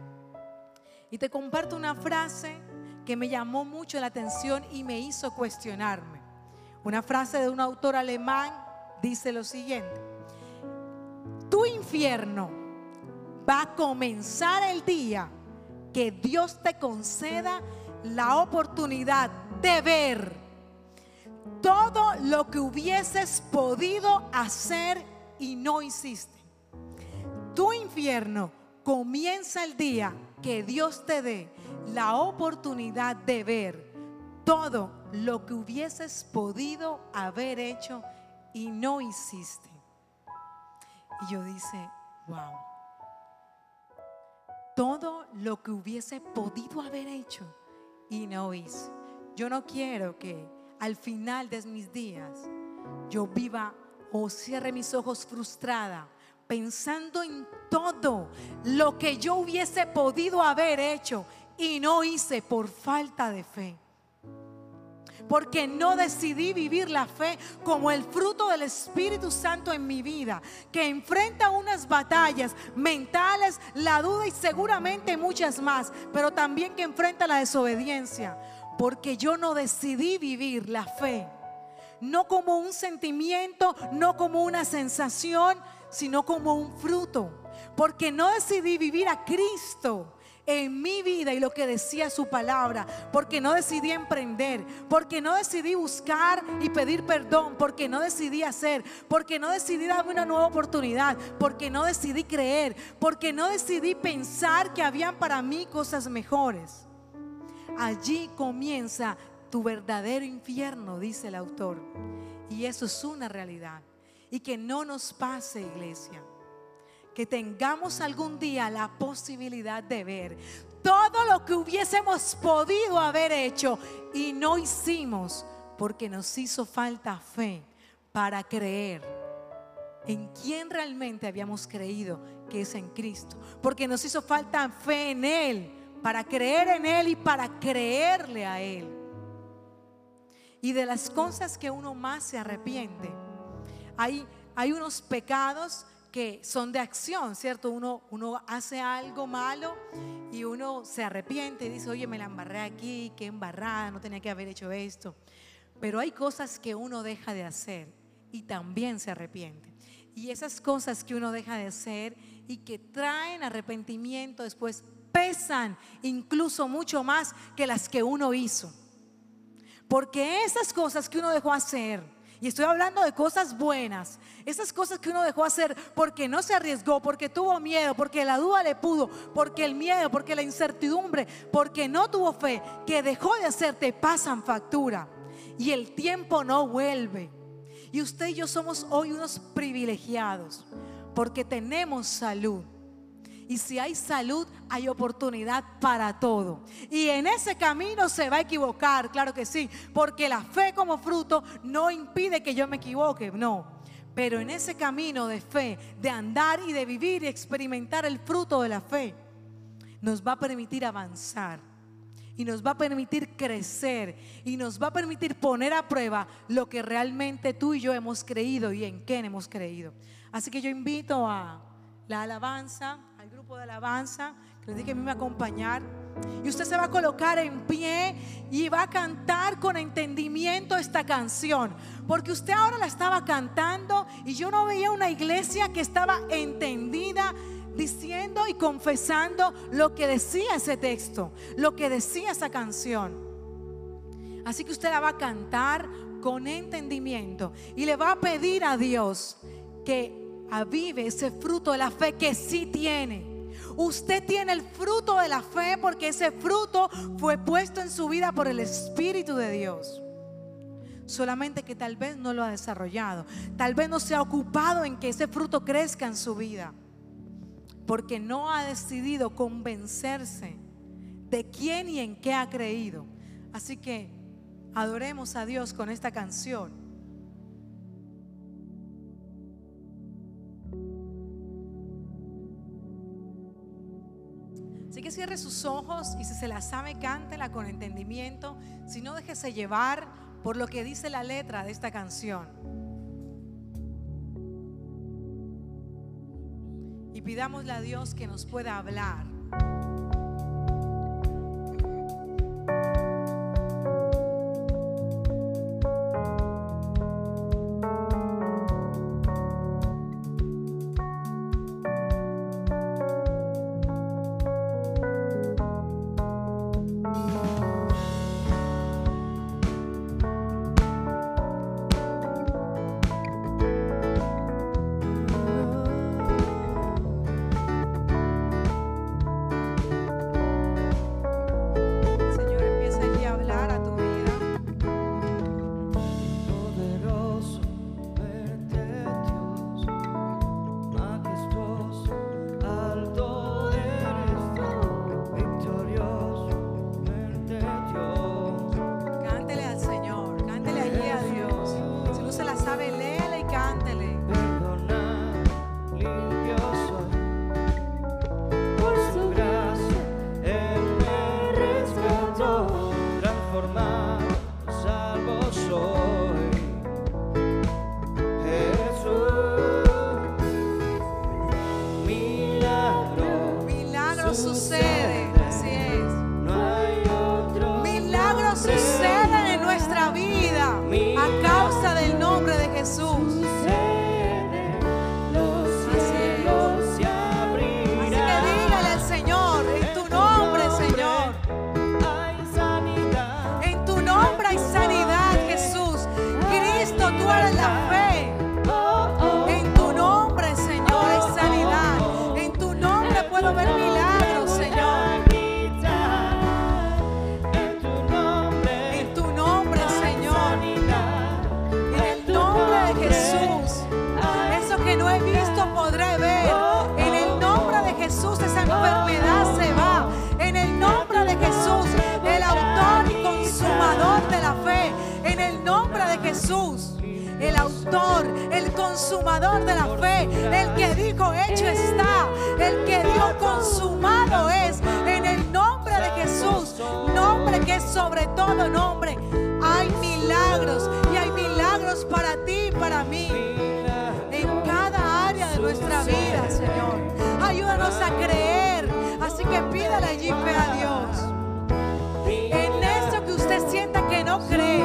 Y te comparto una frase que me llamó mucho la atención y me hizo cuestionarme. Una frase de un autor alemán dice lo siguiente. Tu infierno va a comenzar el día que Dios te conceda la oportunidad de ver todo lo que hubieses podido hacer y no hiciste. Tu infierno comienza el día que Dios te dé la oportunidad de ver todo lo que hubieses podido haber hecho y no hiciste. Y yo dice, wow, todo lo que hubiese podido haber hecho y no hice. Yo no quiero que al final de mis días yo viva o cierre mis ojos frustrada pensando en todo lo que yo hubiese podido haber hecho y no hice por falta de fe. Porque no decidí vivir la fe como el fruto del Espíritu Santo en mi vida, que enfrenta unas batallas mentales, la duda y seguramente muchas más, pero también que enfrenta la desobediencia, porque yo no decidí vivir la fe, no como un sentimiento, no como una sensación, sino como un fruto, porque no decidí vivir a Cristo en mi vida y lo que decía su palabra, porque no decidí emprender, porque no decidí buscar y pedir perdón, porque no decidí hacer, porque no decidí darme una nueva oportunidad, porque no decidí creer, porque no decidí pensar que habían para mí cosas mejores. Allí comienza tu verdadero infierno, dice el autor. Y eso es una realidad. Y que no nos pase, iglesia que tengamos algún día la posibilidad de ver todo lo que hubiésemos podido haber hecho y no hicimos porque nos hizo falta fe para creer en quién realmente habíamos creído que es en Cristo. Porque nos hizo falta fe en Él, para creer en Él y para creerle a Él. Y de las cosas que uno más se arrepiente, hay, hay unos pecados que son de acción, ¿cierto? Uno, uno hace algo malo y uno se arrepiente y dice, oye, me la embarré aquí, qué embarrada, no tenía que haber hecho esto. Pero hay cosas que uno deja de hacer y también se arrepiente. Y esas cosas que uno deja de hacer y que traen arrepentimiento después pesan incluso mucho más que las que uno hizo. Porque esas cosas que uno dejó hacer, y estoy hablando de cosas buenas. Esas cosas que uno dejó hacer porque no se arriesgó, porque tuvo miedo, porque la duda le pudo, porque el miedo, porque la incertidumbre, porque no tuvo fe, que dejó de hacer, te pasan factura. Y el tiempo no vuelve. Y usted y yo somos hoy unos privilegiados porque tenemos salud y si hay salud, hay oportunidad para todo. Y en ese camino se va a equivocar, claro que sí, porque la fe como fruto no impide que yo me equivoque, no. Pero en ese camino de fe, de andar y de vivir y experimentar el fruto de la fe, nos va a permitir avanzar y nos va a permitir crecer y nos va a permitir poner a prueba lo que realmente tú y yo hemos creído y en qué hemos creído. Así que yo invito a la alabanza de alabanza, que les dije a mí me acompañar. Y usted se va a colocar en pie y va a cantar con entendimiento esta canción. Porque usted ahora la estaba cantando y yo no veía una iglesia que estaba entendida diciendo y confesando lo que decía ese texto, lo que decía esa canción. Así que usted la va a cantar con entendimiento y le va a pedir a Dios que avive ese fruto de la fe que sí tiene Usted tiene el fruto de la fe porque ese fruto fue puesto en su vida por el Espíritu de Dios. solamente que tal vez no lo ha desarrollado, tal vez no se ha ocupado en que ese fruto crezca en su vida, porque no ha decidido convencerse de quién y en qué ha creído. Así que adoremos a Dios con esta canción. Cierre sus ojos y si se la sabe, cántela con entendimiento. Si no, déjese llevar por lo que dice la letra de esta canción. Y pidámosle a Dios que nos pueda hablar. Consumador de la fe, el que dijo, hecho está, el que dio consumado es, en el nombre de Jesús, nombre que es sobre todo nombre. Hay milagros y hay milagros para ti y para mí, en cada área de nuestra vida, Señor. Ayúdanos a creer, así que pídale allí fe a Dios. En eso que usted sienta que no cree,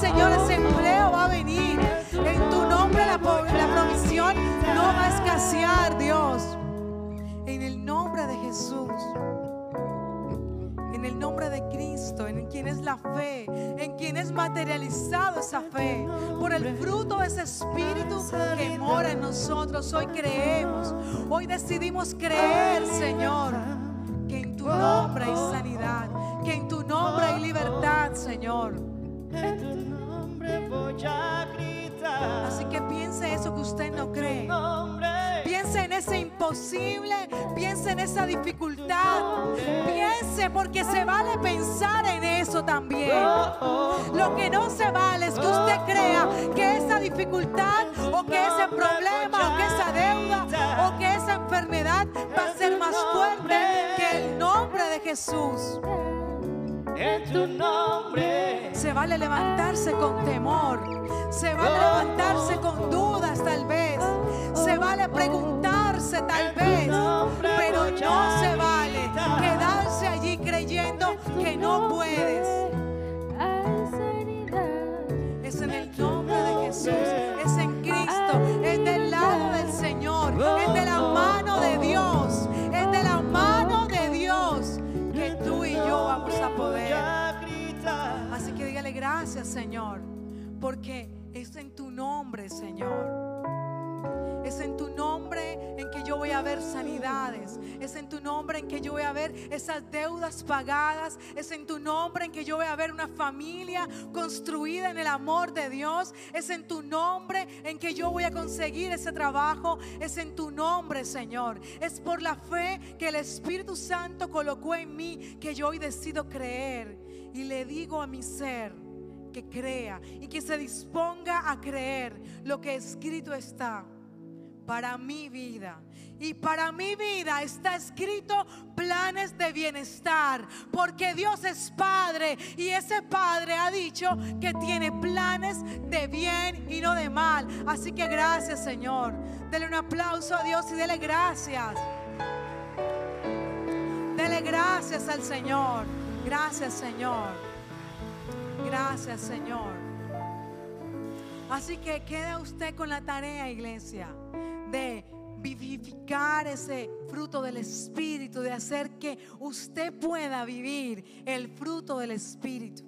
Señor, ese empleo va a venir. En tu nombre la, la provisión no va a escasear, Dios. En el nombre de Jesús en el nombre de Cristo, en quien es la fe, en quien es materializado esa fe, por el fruto de ese espíritu que mora en nosotros. Hoy creemos, hoy decidimos creer, Señor, que en tu nombre hay sanidad, que en tu nombre hay libertad, Señor. En tu nombre voy a gritar. Así que piense eso que usted no cree. Piense en ese imposible, piense en esa dificultad. Piense porque se vale pensar en eso también. Lo que no se vale es que usted crea que esa dificultad o que ese problema o que esa deuda o que esa enfermedad va a ser más fuerte que el nombre de Jesús en tu nombre. Se vale levantarse con temor, se vale levantarse con dudas tal vez, se vale preguntarse tal vez, pero no se vale quedarse allí creyendo que no puedes. Es en el nombre de Jesús. Señor, porque es en tu nombre, Señor. Es en tu nombre en que yo voy a ver sanidades. Es en tu nombre en que yo voy a ver esas deudas pagadas. Es en tu nombre en que yo voy a ver una familia construida en el amor de Dios. Es en tu nombre en que yo voy a conseguir ese trabajo. Es en tu nombre, Señor. Es por la fe que el Espíritu Santo colocó en mí que yo hoy decido creer. Y le digo a mi ser que crea y que se disponga a creer lo que escrito está para mi vida. Y para mi vida está escrito planes de bienestar, porque Dios es Padre y ese Padre ha dicho que tiene planes de bien y no de mal. Así que gracias Señor. Dele un aplauso a Dios y dele gracias. Dele gracias al Señor. Gracias Señor. Gracias Señor. Así que queda usted con la tarea, iglesia de vivificar ese fruto del Espíritu, de hacer que usted pueda vivir el fruto del Espíritu.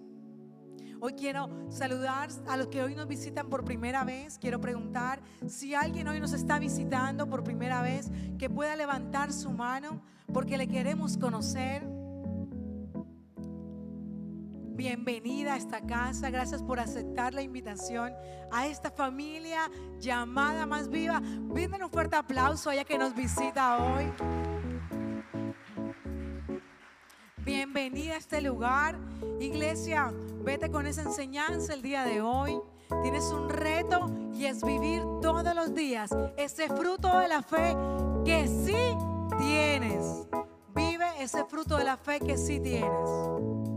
Hoy quiero saludar a los que hoy nos visitan por primera vez. Quiero preguntar si alguien hoy nos está visitando por primera vez, que pueda levantar su mano porque le queremos conocer bienvenida a esta casa. Gracias por aceptar la invitación a esta familia llamada más viva. Brinden un fuerte aplauso a ella que nos visita hoy. Bienvenida a este lugar. Iglesia, vete con esa enseñanza el día de hoy. Tienes un reto y es vivir todos los días ese fruto de la fe que sí tienes. Vive ese fruto de la fe que sí tienes.